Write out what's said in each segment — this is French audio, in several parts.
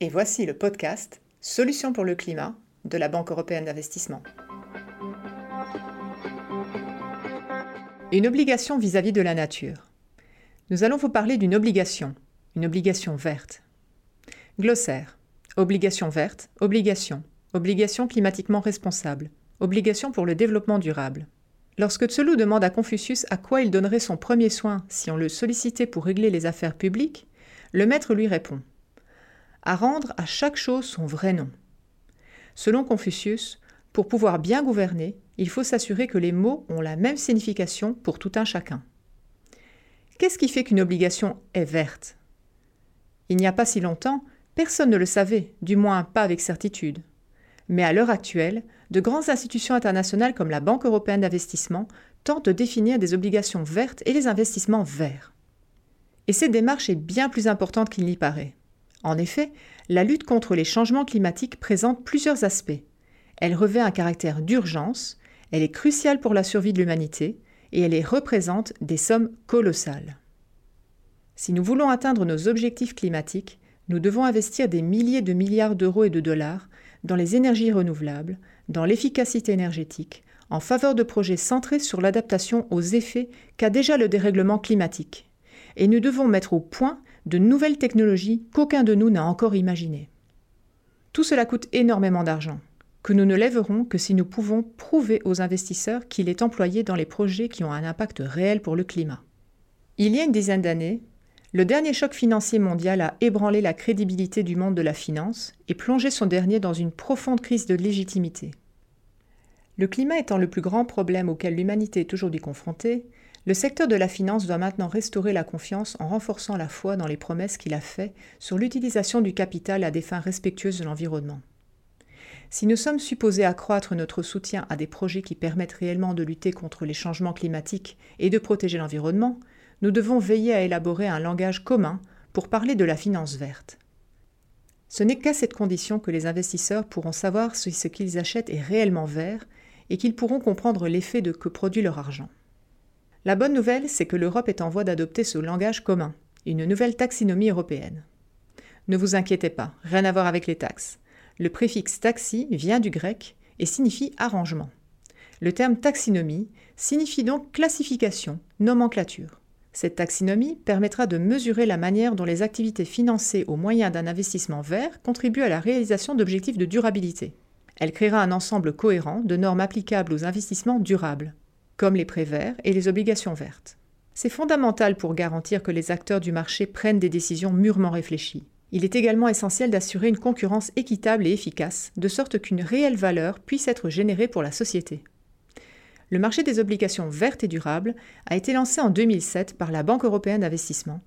et voici le podcast Solutions pour le climat de la Banque européenne d'investissement. Une obligation vis-à-vis de la nature. Nous allons vous parler d'une obligation, une obligation verte. Glossaire. Obligation verte, obligation, obligation climatiquement responsable, obligation pour le développement durable. Lorsque Tselou demande à Confucius à quoi il donnerait son premier soin si on le sollicitait pour régler les affaires publiques, le maître lui répond à rendre à chaque chose son vrai nom. Selon Confucius, pour pouvoir bien gouverner, il faut s'assurer que les mots ont la même signification pour tout un chacun. Qu'est-ce qui fait qu'une obligation est verte? Il n'y a pas si longtemps, personne ne le savait, du moins pas avec certitude. Mais à l'heure actuelle, de grandes institutions internationales comme la Banque européenne d'investissement tentent de définir des obligations vertes et les investissements verts. Et cette démarche est bien plus importante qu'il n'y paraît. En effet, la lutte contre les changements climatiques présente plusieurs aspects. Elle revêt un caractère d'urgence, elle est cruciale pour la survie de l'humanité, et elle représente des sommes colossales. Si nous voulons atteindre nos objectifs climatiques, nous devons investir des milliers de milliards d'euros et de dollars dans les énergies renouvelables, dans l'efficacité énergétique, en faveur de projets centrés sur l'adaptation aux effets qu'a déjà le dérèglement climatique. Et nous devons mettre au point de nouvelles technologies qu'aucun de nous n'a encore imaginées. Tout cela coûte énormément d'argent, que nous ne lèverons que si nous pouvons prouver aux investisseurs qu'il est employé dans les projets qui ont un impact réel pour le climat. Il y a une dizaine d'années, le dernier choc financier mondial a ébranlé la crédibilité du monde de la finance et plongé son dernier dans une profonde crise de légitimité. Le climat étant le plus grand problème auquel l'humanité est aujourd'hui confrontée, le secteur de la finance doit maintenant restaurer la confiance en renforçant la foi dans les promesses qu'il a faites sur l'utilisation du capital à des fins respectueuses de l'environnement. Si nous sommes supposés accroître notre soutien à des projets qui permettent réellement de lutter contre les changements climatiques et de protéger l'environnement, nous devons veiller à élaborer un langage commun pour parler de la finance verte. Ce n'est qu'à cette condition que les investisseurs pourront savoir si ce qu'ils achètent est réellement vert et qu'ils pourront comprendre l'effet de que produit leur argent. La bonne nouvelle, c'est que l'Europe est en voie d'adopter ce langage commun, une nouvelle taxinomie européenne. Ne vous inquiétez pas, rien à voir avec les taxes. Le préfixe taxi vient du grec et signifie arrangement. Le terme taxinomie signifie donc classification, nomenclature. Cette taxinomie permettra de mesurer la manière dont les activités financées au moyen d'un investissement vert contribuent à la réalisation d'objectifs de durabilité. Elle créera un ensemble cohérent de normes applicables aux investissements durables comme les prêts verts et les obligations vertes. C'est fondamental pour garantir que les acteurs du marché prennent des décisions mûrement réfléchies. Il est également essentiel d'assurer une concurrence équitable et efficace, de sorte qu'une réelle valeur puisse être générée pour la société. Le marché des obligations vertes et durables a été lancé en 2007 par la Banque européenne d'investissement,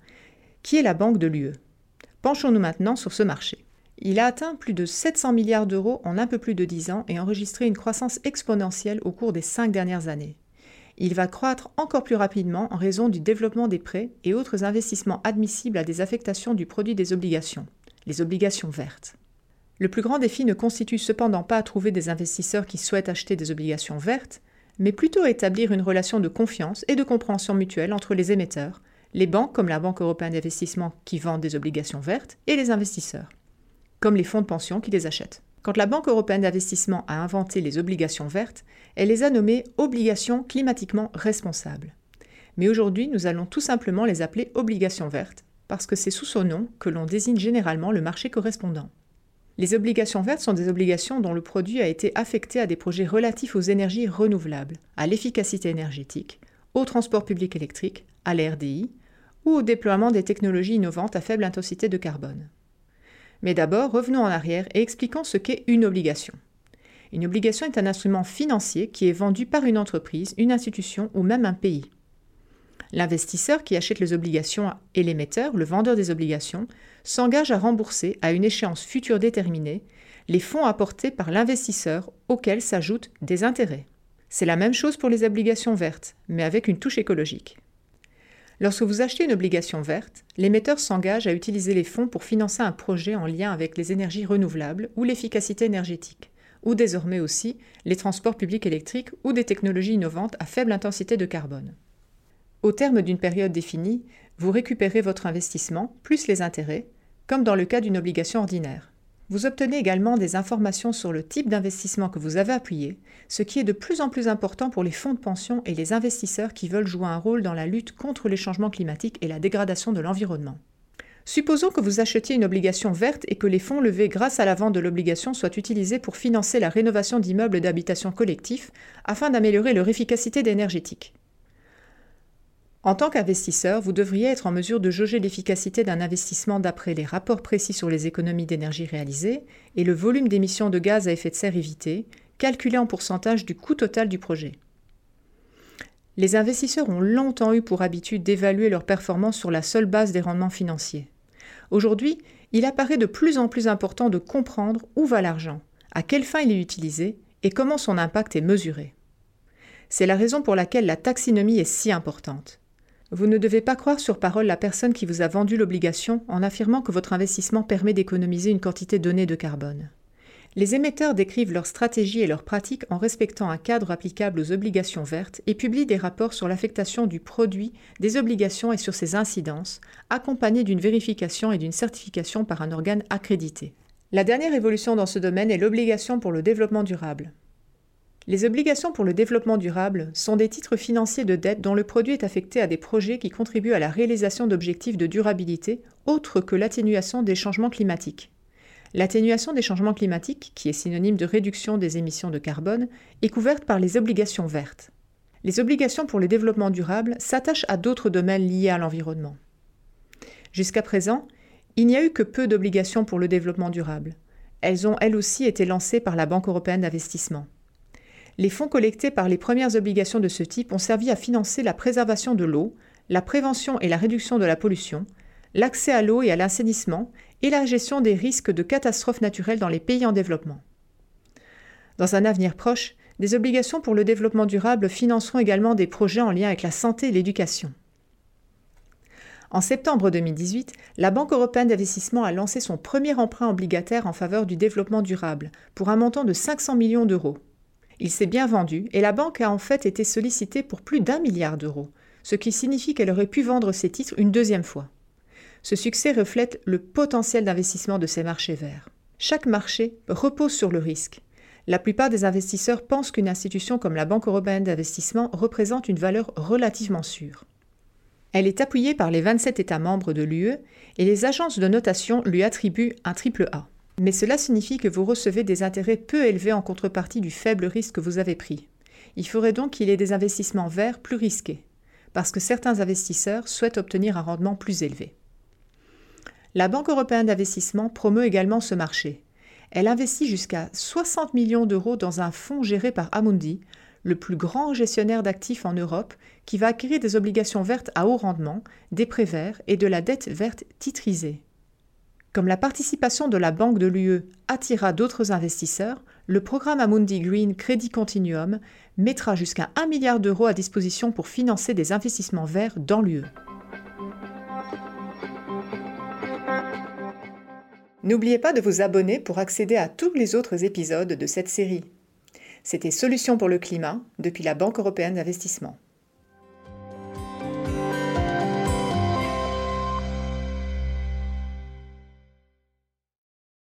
qui est la banque de l'UE. Penchons-nous maintenant sur ce marché. Il a atteint plus de 700 milliards d'euros en un peu plus de 10 ans et enregistré une croissance exponentielle au cours des cinq dernières années il va croître encore plus rapidement en raison du développement des prêts et autres investissements admissibles à des affectations du produit des obligations, les obligations vertes. Le plus grand défi ne constitue cependant pas à trouver des investisseurs qui souhaitent acheter des obligations vertes, mais plutôt à établir une relation de confiance et de compréhension mutuelle entre les émetteurs, les banques comme la Banque européenne d'investissement qui vendent des obligations vertes, et les investisseurs, comme les fonds de pension qui les achètent. Quand la Banque européenne d'investissement a inventé les obligations vertes, elle les a nommées obligations climatiquement responsables. Mais aujourd'hui, nous allons tout simplement les appeler obligations vertes, parce que c'est sous ce nom que l'on désigne généralement le marché correspondant. Les obligations vertes sont des obligations dont le produit a été affecté à des projets relatifs aux énergies renouvelables, à l'efficacité énergétique, au transport public électrique, à l'RDI ou au déploiement des technologies innovantes à faible intensité de carbone. Mais d'abord, revenons en arrière et expliquons ce qu'est une obligation. Une obligation est un instrument financier qui est vendu par une entreprise, une institution ou même un pays. L'investisseur qui achète les obligations et l'émetteur, le vendeur des obligations, s'engage à rembourser à une échéance future déterminée les fonds apportés par l'investisseur auxquels s'ajoutent des intérêts. C'est la même chose pour les obligations vertes, mais avec une touche écologique. Lorsque vous achetez une obligation verte, l'émetteur s'engage à utiliser les fonds pour financer un projet en lien avec les énergies renouvelables ou l'efficacité énergétique, ou désormais aussi les transports publics électriques ou des technologies innovantes à faible intensité de carbone. Au terme d'une période définie, vous récupérez votre investissement plus les intérêts, comme dans le cas d'une obligation ordinaire. Vous obtenez également des informations sur le type d'investissement que vous avez appuyé, ce qui est de plus en plus important pour les fonds de pension et les investisseurs qui veulent jouer un rôle dans la lutte contre les changements climatiques et la dégradation de l'environnement. Supposons que vous achetiez une obligation verte et que les fonds levés grâce à la vente de l'obligation soient utilisés pour financer la rénovation d'immeubles d'habitation collectifs afin d'améliorer leur efficacité énergétique. En tant qu'investisseur, vous devriez être en mesure de jauger l'efficacité d'un investissement d'après les rapports précis sur les économies d'énergie réalisées et le volume d'émissions de gaz à effet de serre évité, calculé en pourcentage du coût total du projet. Les investisseurs ont longtemps eu pour habitude d'évaluer leur performance sur la seule base des rendements financiers. Aujourd'hui, il apparaît de plus en plus important de comprendre où va l'argent, à quelle fin il est utilisé et comment son impact est mesuré. C'est la raison pour laquelle la taxinomie est si importante. Vous ne devez pas croire sur parole la personne qui vous a vendu l'obligation en affirmant que votre investissement permet d'économiser une quantité donnée de carbone. Les émetteurs décrivent leur stratégie et leurs pratiques en respectant un cadre applicable aux obligations vertes et publient des rapports sur l'affectation du produit des obligations et sur ses incidences, accompagnés d'une vérification et d'une certification par un organe accrédité. La dernière évolution dans ce domaine est l'obligation pour le développement durable. Les obligations pour le développement durable sont des titres financiers de dette dont le produit est affecté à des projets qui contribuent à la réalisation d'objectifs de durabilité autres que l'atténuation des changements climatiques. L'atténuation des changements climatiques, qui est synonyme de réduction des émissions de carbone, est couverte par les obligations vertes. Les obligations pour le développement durable s'attachent à d'autres domaines liés à l'environnement. Jusqu'à présent, il n'y a eu que peu d'obligations pour le développement durable. Elles ont elles aussi été lancées par la Banque européenne d'investissement. Les fonds collectés par les premières obligations de ce type ont servi à financer la préservation de l'eau, la prévention et la réduction de la pollution, l'accès à l'eau et à l'assainissement et la gestion des risques de catastrophes naturelles dans les pays en développement. Dans un avenir proche, des obligations pour le développement durable financeront également des projets en lien avec la santé et l'éducation. En septembre 2018, la Banque européenne d'investissement a lancé son premier emprunt obligataire en faveur du développement durable, pour un montant de 500 millions d'euros. Il s'est bien vendu et la banque a en fait été sollicitée pour plus d'un milliard d'euros, ce qui signifie qu'elle aurait pu vendre ses titres une deuxième fois. Ce succès reflète le potentiel d'investissement de ces marchés verts. Chaque marché repose sur le risque. La plupart des investisseurs pensent qu'une institution comme la Banque européenne d'investissement représente une valeur relativement sûre. Elle est appuyée par les 27 États membres de l'UE et les agences de notation lui attribuent un triple A. Mais cela signifie que vous recevez des intérêts peu élevés en contrepartie du faible risque que vous avez pris. Il faudrait donc qu'il y ait des investissements verts plus risqués, parce que certains investisseurs souhaitent obtenir un rendement plus élevé. La Banque européenne d'investissement promeut également ce marché. Elle investit jusqu'à 60 millions d'euros dans un fonds géré par Amundi, le plus grand gestionnaire d'actifs en Europe, qui va acquérir des obligations vertes à haut rendement, des prêts verts et de la dette verte titrisée. Comme la participation de la Banque de l'UE attira d'autres investisseurs, le programme Amundi Green Credit Continuum mettra jusqu'à 1 milliard d'euros à disposition pour financer des investissements verts dans l'UE. N'oubliez pas de vous abonner pour accéder à tous les autres épisodes de cette série. C'était Solutions pour le climat depuis la Banque européenne d'investissement.